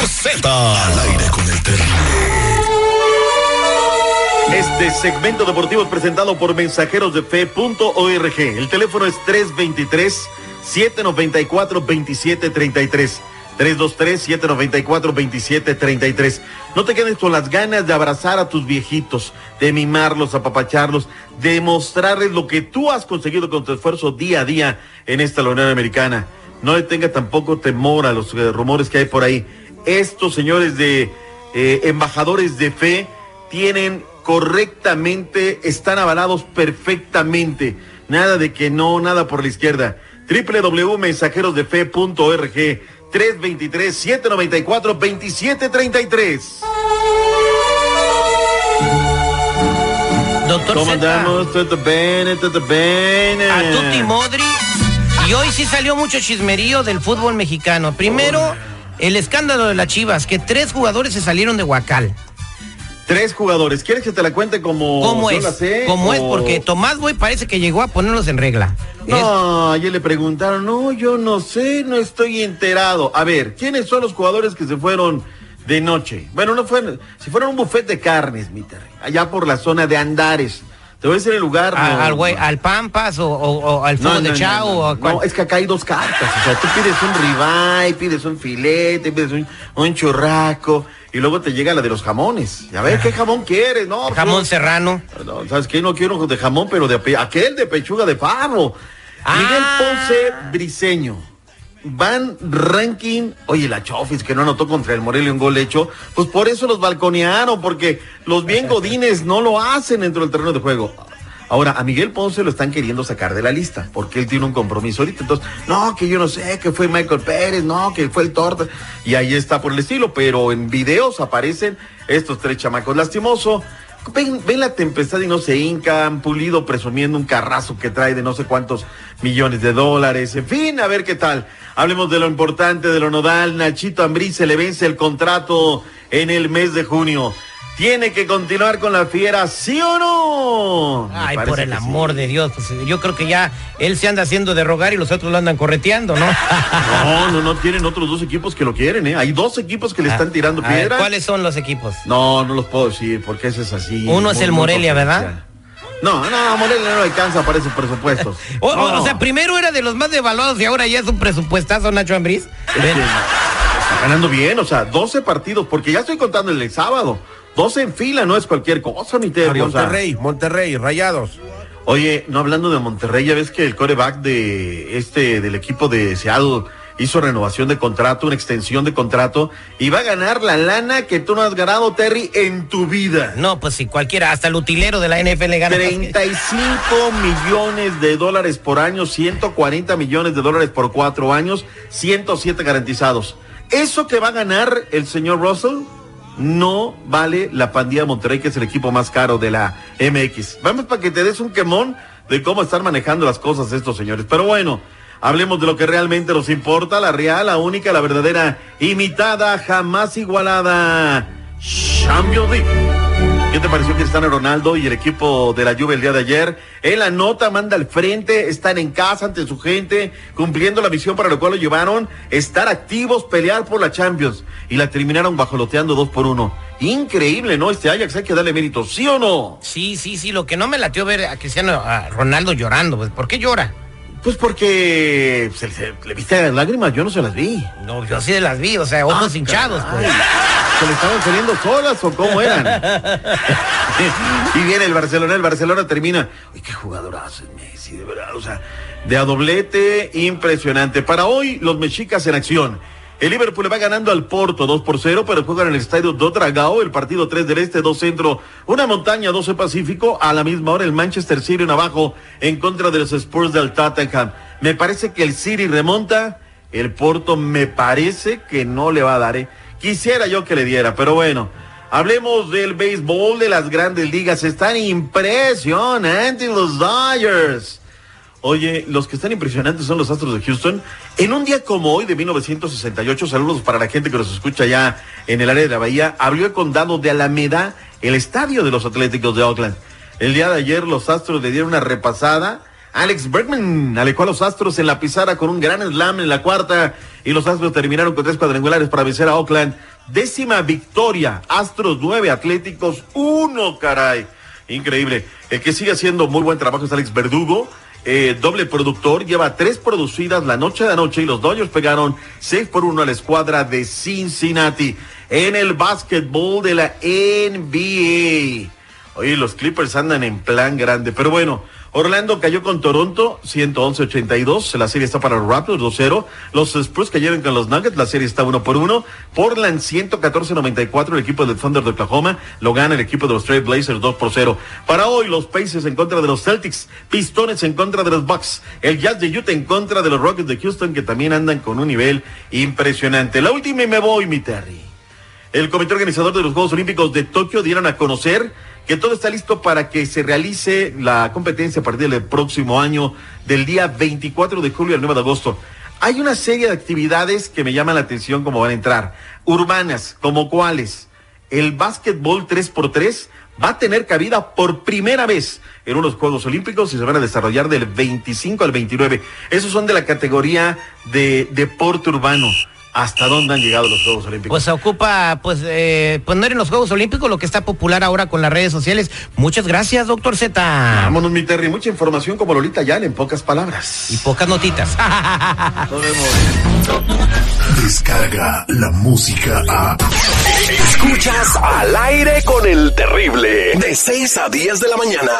Doctor Z. Al aire con el terrible. Este segmento deportivo es presentado por mensajerosdefe.org. El teléfono es 323-794-2733. 323-794-2733. No te quedes con las ganas de abrazar a tus viejitos, de mimarlos, apapacharlos, de mostrarles lo que tú has conseguido con tu esfuerzo día a día en esta Unión Americana. No le tenga tampoco temor a los eh, rumores que hay por ahí. Estos señores de eh, embajadores de fe tienen correctamente, están avalados perfectamente. Nada de que no, nada por la izquierda. www.mensajerosdefe.org 323-794-2733. Doctor ¿Cómo andamos? Todo bene, todo bene. a Tutti Modri. Y hoy sí salió mucho chismerío del fútbol mexicano. Primero, el escándalo de las Chivas, que tres jugadores se salieron de Huacal. Tres jugadores. ¿Quieres que te la cuente como ¿Cómo yo es? la sé? ¿Cómo es? Porque Tomás Boy parece que llegó a ponerlos en regla. No, ayer le preguntaron, no, yo no sé, no estoy enterado. A ver, ¿quiénes son los jugadores que se fueron de noche? Bueno, no fueron, si fueron a un buffet de carnes, mi allá por la zona de Andares. Te voy a decir el lugar. a- no, al, güey- no. al Pampas o, o- o al Fuego de Chao no, es que acá hay dos cartas. O sea, tú pides un ribeye, pides un filete, pides un, un churraco y luego te llega la de los jamones. Y a ver, ¿qué jamón quieres? No, pues, Jamón no. serrano. No, ¿Sabes qué? No quiero de jamón, pero de aquel de pechuga de pavo. Ah. Miguel Ponce Briseño. Van ranking. Oye, la Chofis que no anotó contra el Morelia un gol hecho. Pues por eso los balconearon, porque los bien godines no lo hacen dentro del terreno de juego. Ahora, a Miguel Ponce lo están queriendo sacar de la lista, porque él tiene un compromiso ahorita. Entonces, no, que yo no sé, que fue Michael Pérez, no, que fue el torta. Y ahí está por el estilo, pero en videos aparecen estos tres chamacos. Lastimoso. Ven, la tempestad y no se hincan, pulido presumiendo un carrazo que trae de no sé cuántos millones de dólares. En fin, a ver qué tal. Hablemos de lo importante, de lo nodal. Nachito Ambriz se le vence el contrato en el mes de junio. ¿Tiene que continuar con la fiera, sí o no? Ay, por el sí. amor de Dios. Pues, yo creo que ya él se anda haciendo de rogar y los otros lo andan correteando, ¿no? No, no, no tienen otros dos equipos que lo quieren, ¿eh? Hay dos equipos que le están tirando piedra. ¿Cuáles son los equipos? No, no los puedo decir porque ese es así. Uno es el Morelia, ¿verdad? No, no, Morelia no alcanza para esos presupuestos. O, o- No. o sea, primero era de los más devaluados y ahora ya es un presupuestazo, Nacho Ambriz. Está ganando bien, o sea, 12 partidos, porque ya estoy contando el sábado. 12 en fila, no es cualquier cosa, mi Terry. o sea. Monterrey, Monterrey, Rayados. Oye, no hablando de Monterrey, ya ves que el coreback de este, del equipo de Seattle hizo renovación de contrato, una extensión de contrato, y va a ganar la lana que tú no has ganado, Terry, en tu vida. No, pues si cualquiera, hasta el utilero de la NFL gana. 35 millones de dólares por año, 140 millones de dólares por cuatro años, 107 garantizados. Eso que va a ganar el señor Russell no vale la pandilla Monterrey, que es el equipo más caro de la MX. Vamos para que te des un quemón de cómo están manejando las cosas estos señores. Pero bueno, hablemos de lo que realmente nos importa, la real, la única, la verdadera, imitada, jamás igualada. Champions League. ¿Qué te pareció Cristiano Ronaldo y el equipo de la Juve el día de ayer? Él anota, manda al frente, están en casa ante su gente, cumpliendo la misión para la cual lo llevaron, estar activos, pelear por la Champions. Y la terminaron bajoloteando dos por uno. Increíble, ¿no? Este Ajax hay que darle mérito, ¿sí o no? Sí, sí, sí, lo que no me latió ver a Cristiano Ronaldo llorando, pues, ¿por qué llora? Pues porque se, se- le viste las lágrimas, yo no se las vi. No, yo sí las vi, o sea, ojos Ah, hinchados, pues. ¿Se le estaban saliendo solas o cómo eran? y viene el Barcelona, el Barcelona termina. Uy, qué jugadorazo es Messi, de verdad. O sea, de a doblete, impresionante. Para hoy, los mexicas en acción. El Liverpool va ganando al Porto 2 por 0, pero juegan en el estadio do Dragao, el partido 3 del Este, 2 Centro, una montaña, 12 Pacífico. A la misma hora, el Manchester City en abajo en contra de los Spurs del Tottenham. Me parece que el City remonta, el Porto me parece que no le va a dar, ¿eh? Quisiera yo que le diera, pero bueno. Hablemos del béisbol de las grandes ligas. Están impresionantes los Dodgers. Oye, los que están impresionantes son los Astros de Houston. En un día como hoy de 1968, saludos para la gente que nos escucha ya en el área de la Bahía, abrió el condado de Alameda el estadio de los Atléticos de Oakland. El día de ayer los Astros le dieron una repasada. Alex Bergman alejó a los Astros en la pizarra con un gran slam en la cuarta y los Astros terminaron con tres cuadrangulares para vencer a Oakland. Décima victoria, Astros nueve, Atléticos uno, caray. Increíble. El que sigue haciendo muy buen trabajo es Alex Verdugo. Eh, doble productor, lleva tres producidas la noche de anoche y los Dodgers pegaron seis por uno a la escuadra de Cincinnati en el básquetbol de la NBA. Oye, los Clippers andan en plan grande, pero bueno, Orlando cayó con Toronto 111-82. La serie está para los Raptors 2-0. Los Spurs cayeron con los Nuggets. La serie está 1 por 1. Portland 114-94. El equipo del Thunder de Oklahoma lo gana el equipo de los Trail Blazers 2 por 0. Para hoy, los Pacers en contra de los Celtics. Pistones en contra de los Bucks. El Jazz de Utah en contra de los Rockets de Houston que también andan con un nivel impresionante. La última y me voy, mi Terry. El comité organizador de los Juegos Olímpicos de Tokio dieron a conocer que todo está listo para que se realice la competencia a partir del próximo año, del día 24 de julio al 9 de agosto. Hay una serie de actividades que me llaman la atención como van a entrar. Urbanas, como cuáles. El básquetbol 3x3 va a tener cabida por primera vez en unos Juegos Olímpicos y se van a desarrollar del 25 al 29. Esos son de la categoría de deporte urbano hasta dónde han llegado los Juegos Olímpicos. Pues se ocupa, pues, eh, poner en los Juegos Olímpicos lo que está popular ahora con las redes sociales. Muchas gracias, doctor Z. Vámonos, mi Terry. Mucha información como Lolita Yan en pocas palabras. Y pocas notitas. Nos vemos. Descarga la música a. Escuchas al aire con el terrible. De 6 a 10 de la mañana.